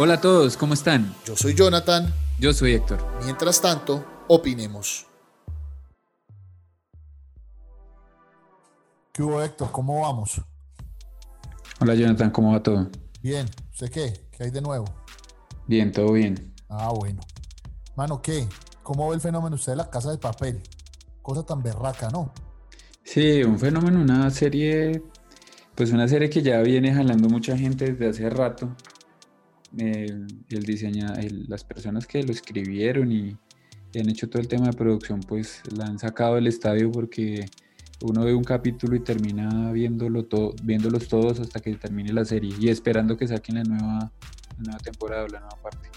Hola a todos, ¿cómo están? Yo soy Jonathan. Yo soy Héctor. Mientras tanto, opinemos. ¿Qué hubo, Héctor? ¿Cómo vamos? Hola Jonathan, ¿cómo va todo? Bien, ¿usted qué? ¿Qué hay de nuevo? Bien, todo bien. Ah, bueno. Mano, ¿qué? ¿Cómo ve el fenómeno usted de la casa de papel? Cosa tan berraca, ¿no? Sí, un fenómeno, una serie, pues una serie que ya viene jalando mucha gente desde hace rato. Eh, el diseña, las personas que lo escribieron y, han hecho todo el tema de producción, pues la han sacado del estadio porque uno ve un capítulo y termina viéndolo todo, viéndolos todos hasta que termine la serie y esperando que saquen la nueva, la nueva temporada o la nueva parte.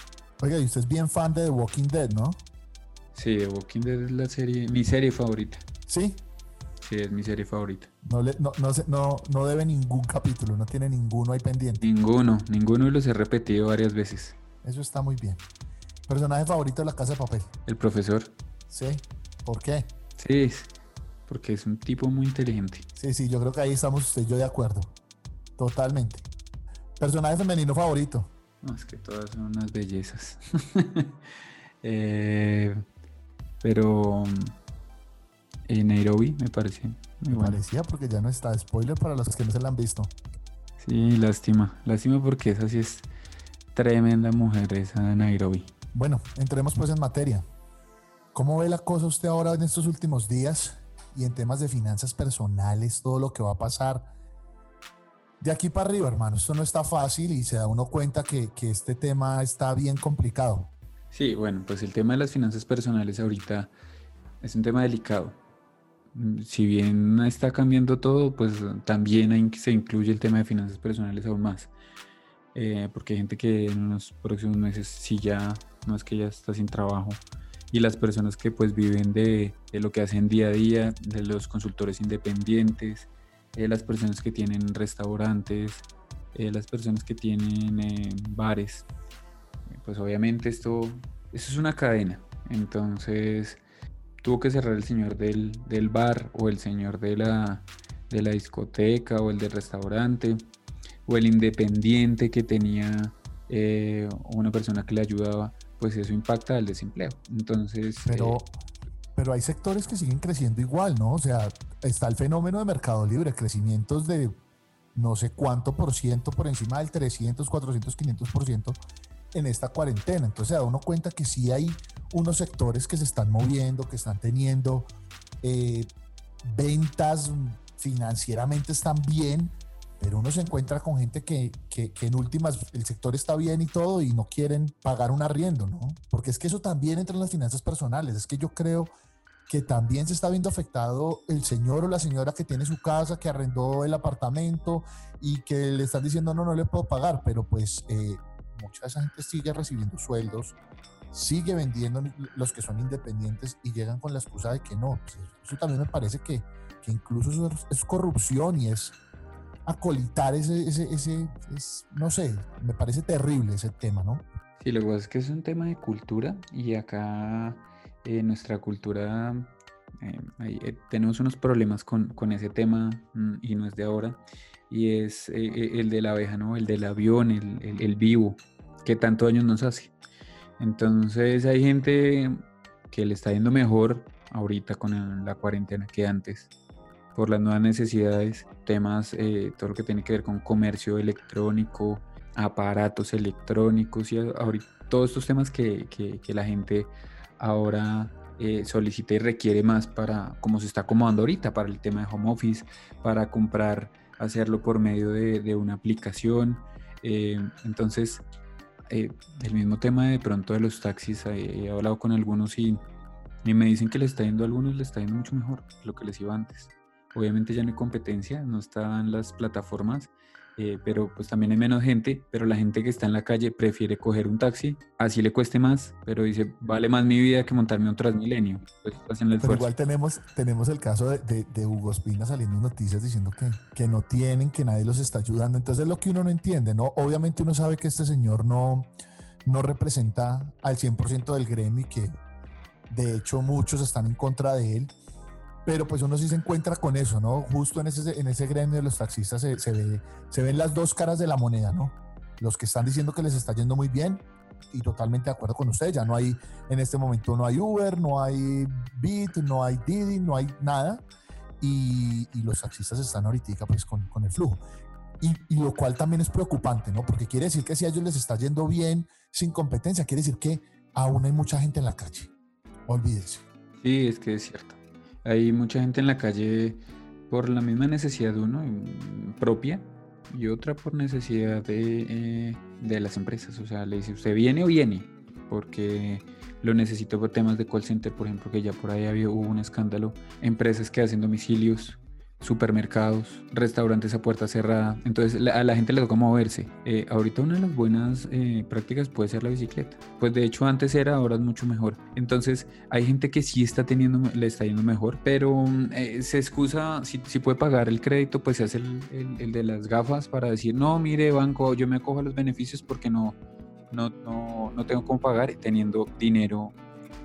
Oiga, y usted es bien fan de The Walking Dead, ¿no? Sí, The Walking Dead es la serie, mi serie favorita. ¿Sí? Sí, es mi serie favorita. No, le, no, no, no, debe ningún capítulo, no tiene ninguno ahí pendiente. Ninguno, ninguno y los he repetido varias veces. Eso está muy bien. ¿Personaje favorito de la casa de papel? El profesor. Sí. ¿Por qué? Sí, porque es un tipo muy inteligente. Sí, sí, yo creo que ahí estamos usted y yo de acuerdo. Totalmente. ¿Personaje femenino favorito? No, es que todas son unas bellezas. Eh, pero en Nairobi, me pareció. Me parecía porque ya no está. Spoiler para los que no se la han visto. Sí, lástima. Lástima porque esa sí es tremenda mujer, esa Nairobi. Bueno, entremos pues en materia. ¿Cómo ve la cosa usted ahora en estos últimos días y en temas de finanzas personales, todo lo que va a pasar? De aquí para arriba, hermano, esto no está fácil y se da uno cuenta que, que este tema está bien complicado. Sí, bueno, pues el tema de las finanzas personales ahorita es un tema delicado si bien está cambiando todo, pues también se incluye el tema de finanzas personales aún más. Eh, porque hay gente que en los próximos meses sí ya, no es que ya está sin trabajo. Y las personas que pues viven de, lo que hacen día a día, de los consultores independientes, eh, las personas que tienen restaurantes, eh, las personas que tienen bares. Pues obviamente esto, esto es una cadena. Entonces tuvo que cerrar el señor del, bar o el señor de la, de la discoteca o el del restaurante o el independiente que tenía eh, una persona que le ayudaba, pues eso impacta al desempleo. Entonces... Pero, eh, pero hay sectores que siguen creciendo igual, ¿no? O sea, está el fenómeno de mercado libre, crecimientos de no sé cuánto por ciento por encima del 300, 400, 500 por ciento en esta cuarentena. Entonces da uno cuenta que sí hay unos sectores que se están moviendo, que están teniendo eh, ventas financieramente están bien, pero uno se encuentra con gente que, que, en últimas el sector está bien y todo y no quieren pagar un arriendo, ¿no? Porque es que eso también entra en las finanzas personales. Es que yo creo que también se está viendo afectado el señor o la señora que tiene su casa, que arrendó el apartamento y que le están diciendo no, no le puedo pagar, pero pues eh, mucha de esa gente sigue recibiendo sueldos, sigue vendiendo los que son independientes y llegan con la excusa de que no. Pues, eso también me parece que, que incluso eso es, corrupción y es acolitar ese, ese, ese no sé, me parece terrible ese tema, ¿no? Sí, lo que pasa es que es un tema de cultura y acá eh, nuestra cultura eh, eh, tenemos unos problemas con, con, ese tema mm, y no es de ahora y es el de la abeja, ¿no? El del avión, el, el, el vivo, que tanto daño nos hace. Entonces hay gente que le está yendo mejor ahorita con la cuarentena que antes por las nuevas necesidades, temas, eh, todo lo que tiene que ver con comercio electrónico, aparatos electrónicos y ahorita todos estos temas que, que, la gente ahora eh, solicita y requiere más para, como se está acomodando ahorita, para el tema de home office, para comprar, hacerlo por medio de, de una aplicación. Eh, entonces, eh, el mismo tema de pronto de los taxis, he hablado con algunos y, y, me dicen que le está yendo a algunos, le está yendo mucho mejor lo que les iba antes. Obviamente ya no hay competencia, no están las plataformas, eh, pero pues también hay menos gente, pero la gente que está en la calle prefiere coger un taxi, así le cueste más, pero dice, vale más mi vida que montarme un Transmilenio. Pues hacen el pero igual tenemos, tenemos el caso de, de, Hugo Espina saliendo en noticias diciendo que, que no tienen, que nadie los está ayudando. Entonces es lo que uno no entiende, ¿no? Obviamente uno sabe que este señor no, no representa al 100% del gremio y que de hecho muchos están en contra de él pero pues uno sí se encuentra con eso, ¿no? Justo en ese, en ese gremio de los taxistas se, ve, se ven las dos caras de la moneda, ¿no? Los que están diciendo que les está yendo muy bien, y totalmente de acuerdo con ustedes, ya no hay, en este momento no hay Uber, no hay Bit, no hay Didi, no hay nada, y, los taxistas están ahorita pues con, con el flujo. Y, y, lo cual también es preocupante, ¿no? Porque quiere decir que si a ellos les está yendo bien sin competencia, quiere decir que aún hay mucha gente en la calle. Olvídese. Sí, es que es cierto. Hay mucha gente en la calle por la misma necesidad de uno propia y otra por necesidad de, eh, de las empresas. O sea, le dice, ¿usted viene o viene? Porque lo necesito por temas de call center, por ejemplo, que ya por ahí había, hubo un escándalo. Empresas que hacen domicilios supermercados, restaurantes a puerta cerrada. Entonces a la gente le toca moverse. Eh, ahorita una de las buenas eh, prácticas puede ser la bicicleta. Pues de hecho antes era, ahora es mucho mejor. Entonces hay gente que sí está teniendo, le está yendo mejor, pero eh, se excusa, si, si, puede pagar el crédito, pues se hace el, el, de las gafas para decir, no, mire banco, yo me acojo a los beneficios porque no, no, no, no tengo cómo pagar teniendo dinero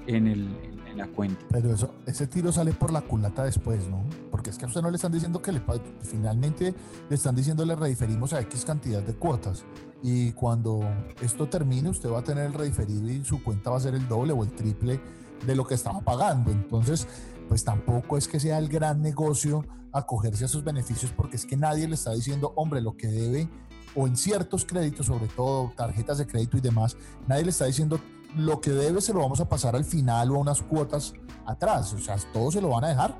en el, la cuenta. Pero eso, ese tiro sale por la culata después, ¿no? Porque es que a usted no le están diciendo que le finalmente le están diciendo le rediferimos a X cantidad de cuotas. Y cuando esto termine, usted va a tener el rediferido y su cuenta va a ser el doble o el triple de lo que estaba pagando. Entonces, pues tampoco es que sea el gran negocio acogerse a esos beneficios porque es que nadie le está diciendo, hombre, lo que debe, o en ciertos créditos, sobre todo tarjetas de crédito y demás, nadie le está diciendo lo que debe se lo vamos a pasar al final o a unas cuotas atrás. O sea, todo se lo van a dejar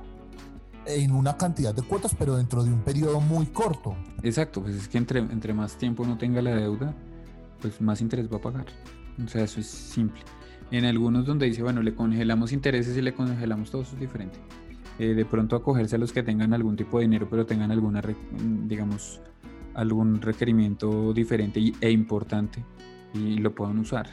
en una cantidad de cuotas, pero dentro de un periodo muy corto. Exacto, pues es que entre, entre más tiempo uno tenga la deuda, pues más interés va a pagar. O sea, eso es simple. En algunos donde dice, bueno, le congelamos intereses y le congelamos todo, eso es diferente. Eh, de pronto acogerse a los que tengan algún tipo de dinero, pero tengan alguna, digamos, algún requerimiento diferente e importante y lo puedan usar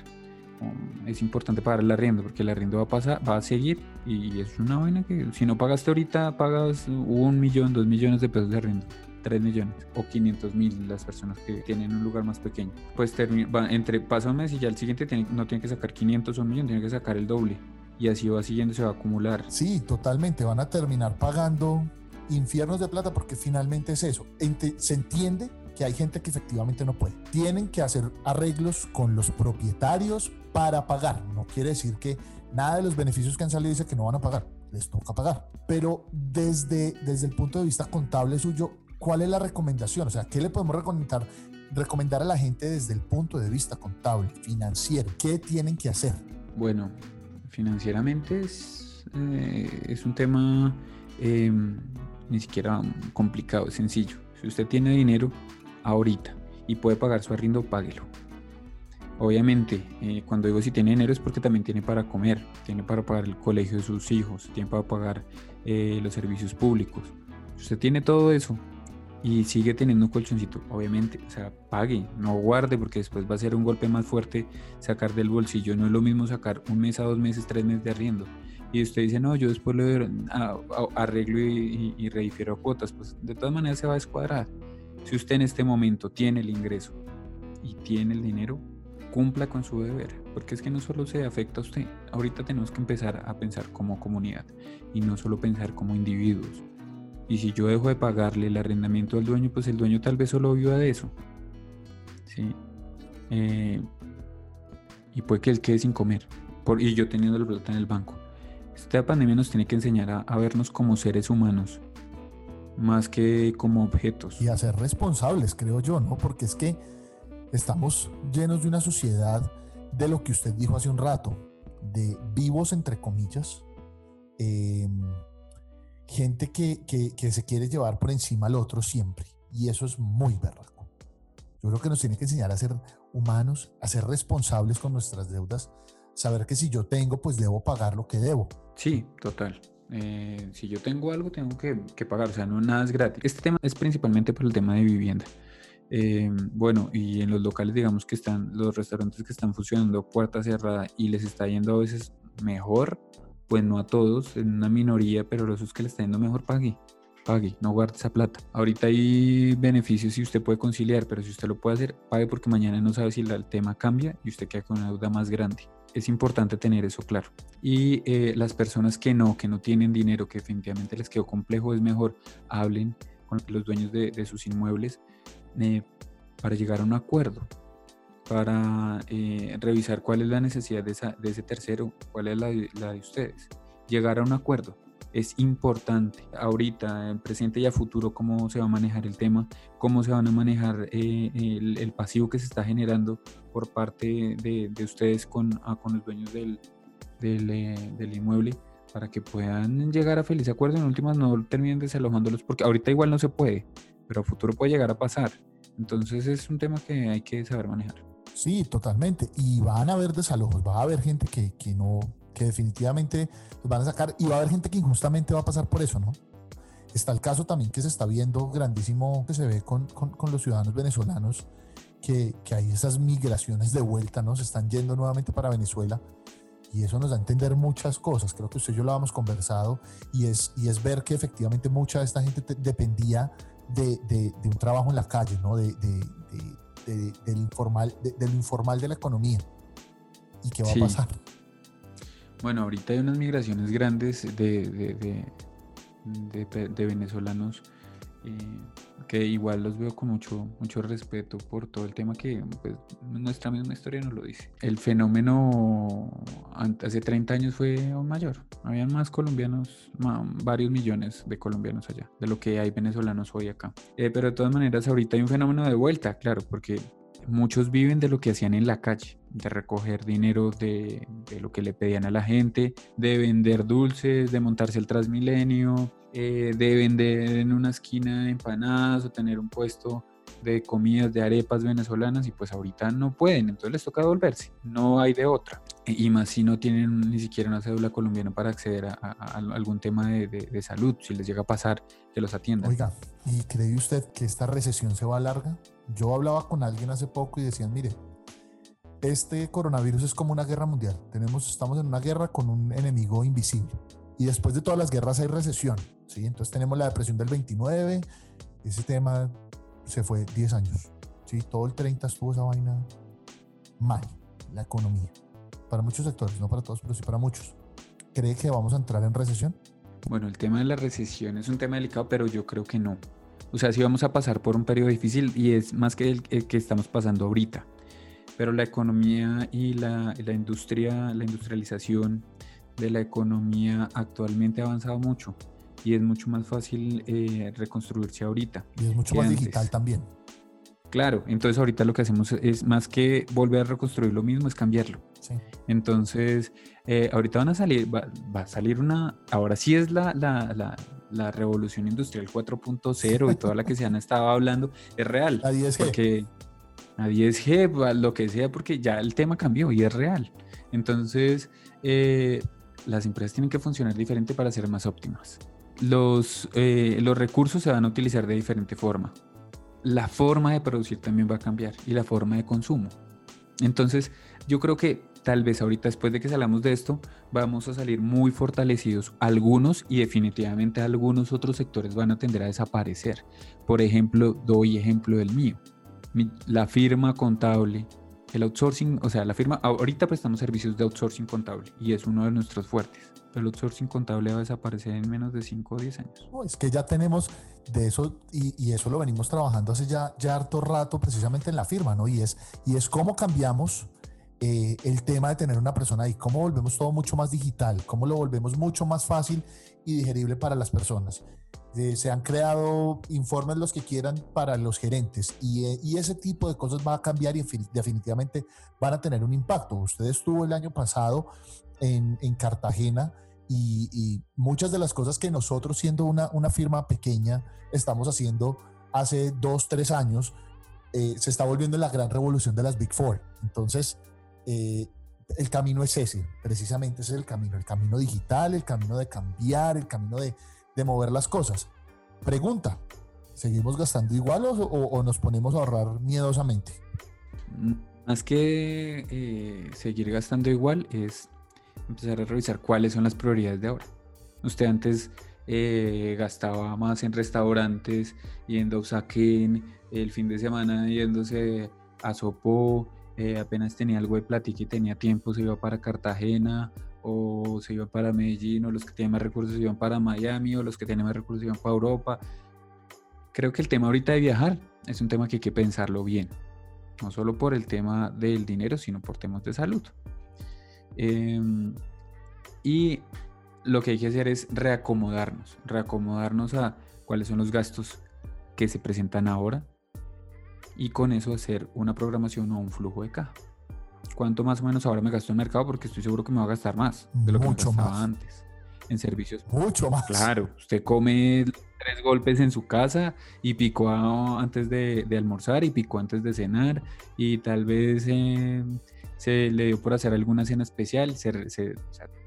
es importante pagar el arriendo porque el arriendo va a pasar, va a seguir y es una vaina que si no pagaste ahorita pagas un millón, dos millones de pesos de arriendo. 3 millones o 500 mil las personas que tienen un lugar más pequeño. Pues va, entre pasa un mes y ya el siguiente no tiene que sacar 500 o un millón, tiene que sacar el doble. Y así va siguiendo, se va a acumular. Sí, totalmente. Van a terminar pagando infiernos de plata porque finalmente es eso. Se entiende que hay gente que efectivamente no puede. Tienen que hacer arreglos con los propietarios para pagar. No quiere decir que nada de los beneficios que han salido dice que no van a pagar. Les toca pagar. Pero desde, desde el punto de vista contable suyo, ¿cuál es la recomendación? O sea, ¿qué le podemos recomendar, recomendar a la gente desde el punto de vista contable, financiero? ¿Qué tienen que hacer? Bueno, financieramente es, eh, es un tema em, ni siquiera complicado, es sencillo. Si usted tiene dinero, ahorita y puede pagar su arriendo, páguelo. Obviamente, eh, cuando digo si tiene dinero es porque también tiene para comer, tiene para pagar el colegio de sus hijos, tiene para pagar eh, los servicios públicos. Usted tiene todo eso y sigue teniendo un colchoncito, obviamente, o sea, pague, no guarde porque después va a ser un golpe más fuerte sacar del bolsillo. No es lo mismo sacar un mes a dos meses, tres meses de arriendo. Y usted dice, no, yo después lo arreglo y, y, y a cuotas, pues de todas maneras se va a descuadrar. Si usted en este momento tiene el ingreso y tiene el dinero, cumpla con su deber, porque es que no solo se afecta a usted, ahorita tenemos que empezar a pensar como comunidad y no solo pensar como individuos. Y si yo dejo de pagarle el arrendamiento al dueño, pues el dueño tal vez solo viva de eso. ¿sí? Eh, y puede que él quede sin comer, por, y yo teniendo la plata en el banco. Esta pandemia nos tiene que enseñar a, a vernos como seres humanos más que como objetos. Y a ser responsables, creo yo, ¿no? Porque es que estamos llenos de una sociedad de lo que usted dijo hace un rato, de vivos entre comillas, em, gente que, que, se quiere llevar por encima al otro siempre. Y eso es muy berraco. Yo creo que nos tiene que enseñar a ser humanos, a ser responsables con nuestras deudas, saber que si yo tengo, pues debo pagar lo que debo. Sí, total. Eh, si yo tengo algo, tengo que, pagar, o sea, no nada es gratis. Este tema es principalmente por el tema de vivienda. Eh, bueno, y en los locales, digamos que están, los restaurantes que están funcionando puerta cerrada y les está yendo a veces mejor, pues no a todos, en una minoría, pero los que les está yendo mejor, pague, pague, no guarde esa plata. Ahorita hay beneficios si usted puede conciliar, pero si usted lo puede hacer, pague porque mañana no sabe si el tema cambia y usted queda con una deuda más grande es importante tener eso claro. Y eh, las personas que no, que no tienen dinero, que definitivamente les quedó complejo, es mejor hablen con los dueños de, sus inmuebles eh, para llegar a un acuerdo. para eh, revisar cuál es la necesidad de, ese tercero, cuál es la, de ustedes. Llegar a un acuerdo es importante ahorita, en presente y a futuro, cómo se va a manejar el tema, cómo se van a manejar eh, el, pasivo que se está generando por parte de, ustedes con, ah, con los dueños del, del, del inmueble para que puedan llegar a feliz acuerdo. En últimas, no terminen desalojándolos, porque ahorita igual no se puede, pero a futuro puede llegar a pasar. Entonces es un tema que hay que saber manejar. Sí, totalmente. Y van a haber desalojos, va a haber gente que, que no, que definitivamente los van a sacar y va a haber gente que injustamente va a pasar por eso, ¿no? Está el caso también que se está viendo grandísimo, que se ve con, con, con los ciudadanos venezolanos, que, que, hay esas migraciones de vuelta, ¿no? Se están yendo nuevamente para Venezuela y eso nos da a entender muchas cosas. Creo que usted y yo lo hemos conversado y es, y es ver que efectivamente mucha de esta gente dependía de, de, un trabajo en la calle, ¿no? de, del, informal, de, lo informal de la economía. ¿Y qué va a pasar? Bueno, ahorita hay unas migraciones grandes de, de venezolanos que igual los veo con mucho, mucho respeto por todo el tema que pues, nuestra misma historia nos lo dice. El fenómeno hace 30 años fue mayor. Habían más colombianos, varios millones de colombianos allá, de lo que hay venezolanos hoy acá. Eh, pero de todas maneras, ahorita hay un fenómeno de vuelta, claro, porque muchos viven de lo que hacían en la calle, de recoger dinero de, de lo que le pedían a la gente, de vender dulces, de montarse el Transmilenio eh, de vender en una esquina empanadas o tener un puesto de comidas de arepas venezolanas y pues ahorita no pueden, entonces les toca devolverse, no hay de otra. Y más si no tienen ni siquiera una cédula colombiana para acceder a, algún tema de, de, salud, si les llega a pasar, que los atiendan. Oiga, ¿y cree usted que esta recesión se va a larga? Yo hablaba con alguien hace poco y decían, mire, este coronavirus es como una guerra mundial. Tenemos, estamos en una guerra con un enemigo invisible. Y después de todas las guerras hay recesión. ¿sí? Entonces tenemos la depresión del 29, ese tema se fue 10 años. ¿sí? Todo el 30 estuvo esa vaina mal, la economía. Para muchos sectores, no para todos, pero sí para muchos. ¿Cree que vamos a entrar en recesión? Bueno, el tema de la recesión es un tema delicado, pero yo creo que no. O sea, sí vamos a pasar por un periodo difícil y es más que el, que estamos pasando ahorita. Pero la economía y la, la industria, la industrialización de la economía actualmente ha avanzado mucho y es mucho más fácil eh, reconstruirse ahorita. Y es mucho más digital también. Claro, entonces ahorita lo que hacemos es más que volver a reconstruir lo mismo, es cambiarlo. Sí. Entonces, eh, ahorita van a salir, va, a salir una, ahora sí es la, la, la, la revolución industrial 4.0 y toda la que se han estado hablando, es real. La 10G. Porque a 10G, lo que sea, porque ya el tema cambió y es real. Entonces, eh, las empresas tienen que funcionar diferente para ser más óptimas. Los, eh, los recursos se van a utilizar de diferente forma. La forma de producir también va a cambiar y la forma de consumo. Entonces, yo creo que tal vez ahorita después de que salgamos de esto, vamos a salir muy fortalecidos. Algunos y definitivamente algunos otros sectores van a tender a desaparecer. Por ejemplo, doy ejemplo del mío. la firma contable el outsourcing, o sea, la firma, ahorita prestamos servicios de outsourcing contable y es uno de nuestros fuertes. El outsourcing contable va a desaparecer en menos de 5 o 10 años. Es que ya tenemos de eso y, eso lo venimos trabajando hace ya, ya harto rato precisamente en la firma, ¿no? Y es, y es cómo cambiamos eh, el tema de tener una persona ahí, cómo volvemos todo mucho más digital, cómo lo volvemos mucho más fácil y digerible para las personas. Eh, se han creado informes los que quieran para los gerentes eh, y, ese tipo de cosas va a cambiar y definitivamente van a tener un impacto. Usted estuvo el año pasado en, Cartagena y, muchas de las cosas que nosotros siendo una, una firma pequeña estamos haciendo hace dos, tres años, eh, se está volviendo la gran revolución de las Big Four. Entonces, el camino es ese, precisamente ese es el camino, el camino digital, el camino de cambiar, el camino de de mover las cosas. Pregunta, ¿seguimos gastando igual o, nos ponemos a ahorrar miedosamente? Mm, más que eh, seguir gastando igual es empezar a revisar cuáles son las prioridades de ahora. Usted antes eh, gastaba más en restaurantes, yendo a Usaquén, el fin de semana yéndose a Sopó, eh, apenas tenía algo de platica y tenía tiempo, se iba para Cartagena o se iban para Medellín, o los que tienen más recursos se iban para Miami, o los que tienen más recursos se iban para Europa. Creo que el tema ahorita de viajar es un tema que hay que pensarlo bien. no solo por el tema del dinero, sino por temas de salud. Em, y lo que hay que hacer es reacomodarnos, reacomodarnos a cuáles son los gastos que se presentan ahora y con eso hacer una programación o un flujo de caja. ¿Cuánto más o menos ahora me gasto en mercado? Porque estoy seguro que me va a gastar más de lo que me gastaba antes en servicios. Mucho más. Claro, usted come tres golpes en su casa y picó antes de, almorzar y picó antes de cenar y tal vez eh, se le dio por hacer alguna cena especial, se,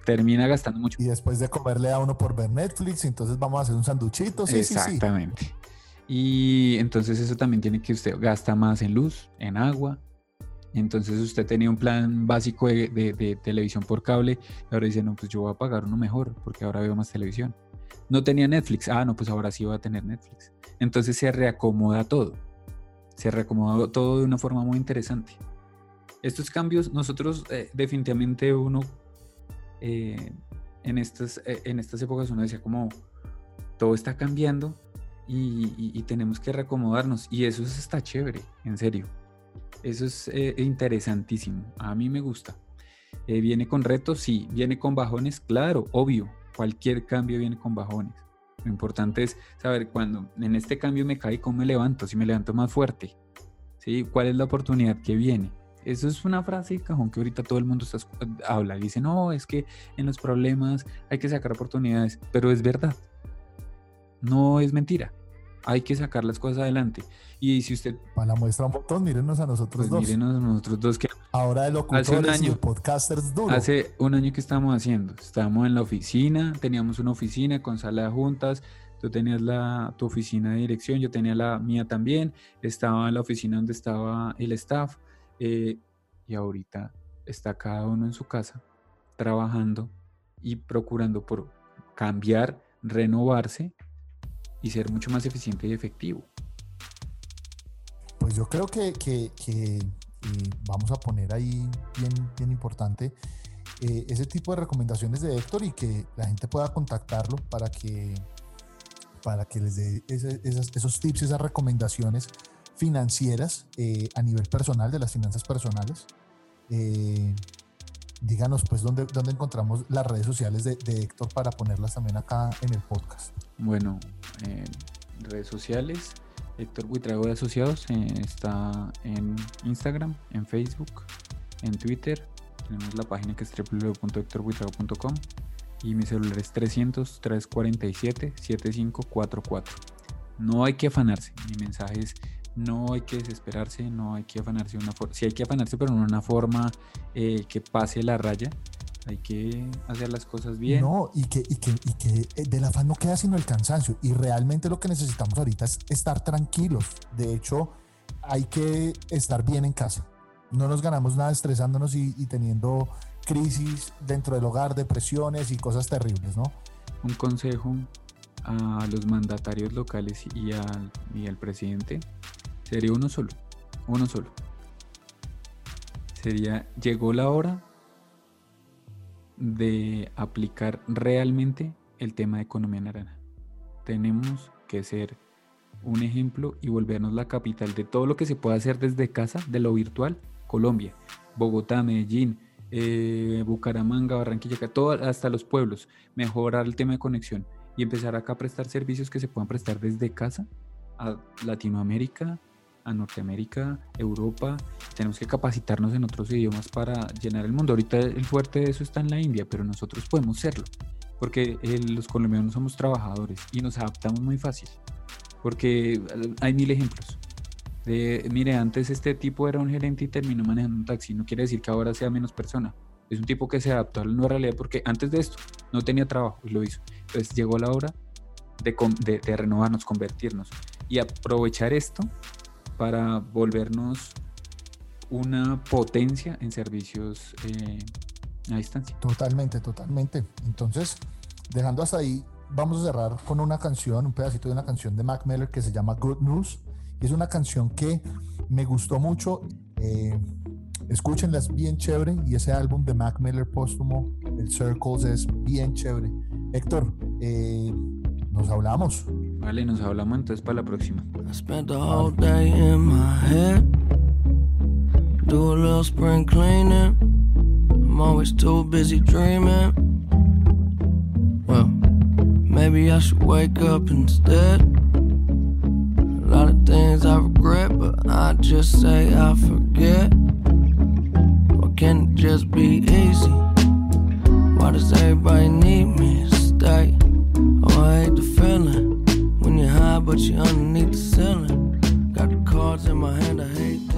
termina gastando mucho. Y después de comerle a uno por ver Netflix, entonces vamos a hacer un sanduchito. Sí, Exactamente. Y entonces eso también tiene que usted gasta más en luz, en agua. Entonces usted tenía un plan básico de, televisión por cable ahora dice, no, pues yo voy a pagar uno mejor porque ahora veo más televisión. No tenía Netflix, ah, no, pues ahora sí voy a tener Netflix. Entonces se reacomoda todo. Se reacomoda todo de una forma muy interesante. Estos cambios, nosotros eh, definitivamente uno eh, en, estas, eh, en estas épocas uno decía como todo está cambiando y, tenemos que reacomodarnos y eso está chévere, en serio. Eso es eh, interesantísimo, a mí me gusta. ¿Viene con retos? Sí. ¿Viene con bajones? Claro, obvio. Cualquier cambio viene con bajones. Lo importante es saber cuándo en este cambio me cae, cómo me levanto, si me levanto más fuerte. ¿sí? ¿Cuál es la oportunidad que viene? Eso es una frase de cajón que ahorita todo el mundo está, habla. Dice, no, es que en los problemas hay que sacar oportunidades, pero es verdad. No es mentira. Hay que sacar las cosas adelante. Y si usted... Para la muestra un botón, mírenos a nosotros pues dos. Mírenos a nosotros dos que... Ahora de locutores hace un año, y podcasters duro. Hace un año que estábamos haciendo. Estábamos en la oficina, teníamos una oficina con sala de juntas, tú tenías la, tu oficina de dirección, yo tenía la mía también, estaba en la oficina donde estaba el staff, eh, y ahorita está cada uno en su casa trabajando y procurando por cambiar, renovarse y ser mucho más eficiente y efectivo. Pues yo creo que, eh, vamos a poner ahí bien, bien importante eh, ese tipo de recomendaciones de Héctor y que la gente pueda contactarlo para que, para que les dé esos tips, esas recomendaciones financieras eh, a nivel personal, de las finanzas personales. Díganos pues dónde, dónde encontramos las redes sociales de, Héctor para ponerlas también acá en el podcast. Bueno, redes sociales, Héctor Buitrago de Asociados eh, está en Instagram, en Facebook, en Twitter. Tenemos la página que es www.hectorbuitrago.com y mi celular es 300 347 7544. No hay que afanarse, mi mensaje es no hay que desesperarse, no hay que afanarse una forma, hay que afanarse, pero en una forma eh, que pase la raya. Hay que hacer las cosas bien. No, y que, y que, y que eh, del afán no queda sino el cansancio. Y realmente lo que necesitamos ahorita es estar tranquilos. De hecho, hay que estar bien en casa. No nos ganamos nada estresándonos y, teniendo crisis dentro del hogar, depresiones y cosas terribles, ¿no? Un consejo a los mandatarios locales y al, y al presidente Sería uno solo, uno solo. Sería, llegó la hora de aplicar realmente el tema de economía naranja. Tenemos que ser un ejemplo y volvernos la capital de todo lo que se puede hacer desde casa, de lo virtual, Colombia, Bogotá, Medellín, eh, Bucaramanga, Barranquilla, todo, hasta los pueblos, mejorar el tema de conexión y empezar acá a prestar servicios que se puedan prestar desde casa a Latinoamérica, a Norteamérica, Europa. Tenemos que capacitarnos en otros idiomas para llenar el mundo. Ahorita el fuerte de eso está en la India, pero nosotros podemos serlo, porque eh, los colombianos somos trabajadores y nos adaptamos muy fácil, porque eh, hay mil ejemplos. De, mire, antes este tipo era un gerente y terminó manejando un taxi. No quiere decir que ahora sea menos persona. Es un tipo que se adaptó a la nueva realidad porque antes de esto no tenía trabajo y lo hizo. Entonces llegó la hora de, de, de renovarnos, convertirnos y aprovechar esto para volvernos una potencia en servicios eh, a distancia. Totalmente, totalmente. Entonces, dejando hasta ahí, vamos a cerrar con una canción, un pedacito de una canción de Mac Miller que se llama Good News. Es una canción que me gustó mucho. Eh, escúchenla, es bien chévere. Y ese álbum de Mac Miller póstumo, el Circles, es bien chévere. Héctor, eh, nos hablamos. Vale, nos hablamos entonces para la próxima. I spent the whole day in my head. do a little spring cleaning. I'm always too busy dreaming. Well, maybe I should wake up instead. A lot of things I regret, but I just say I forget. Or can it just be easy? Why does everybody need me to stay? Oh, I hate the feeling but you're underneath the ceiling. Got the cards in my hand, I hate.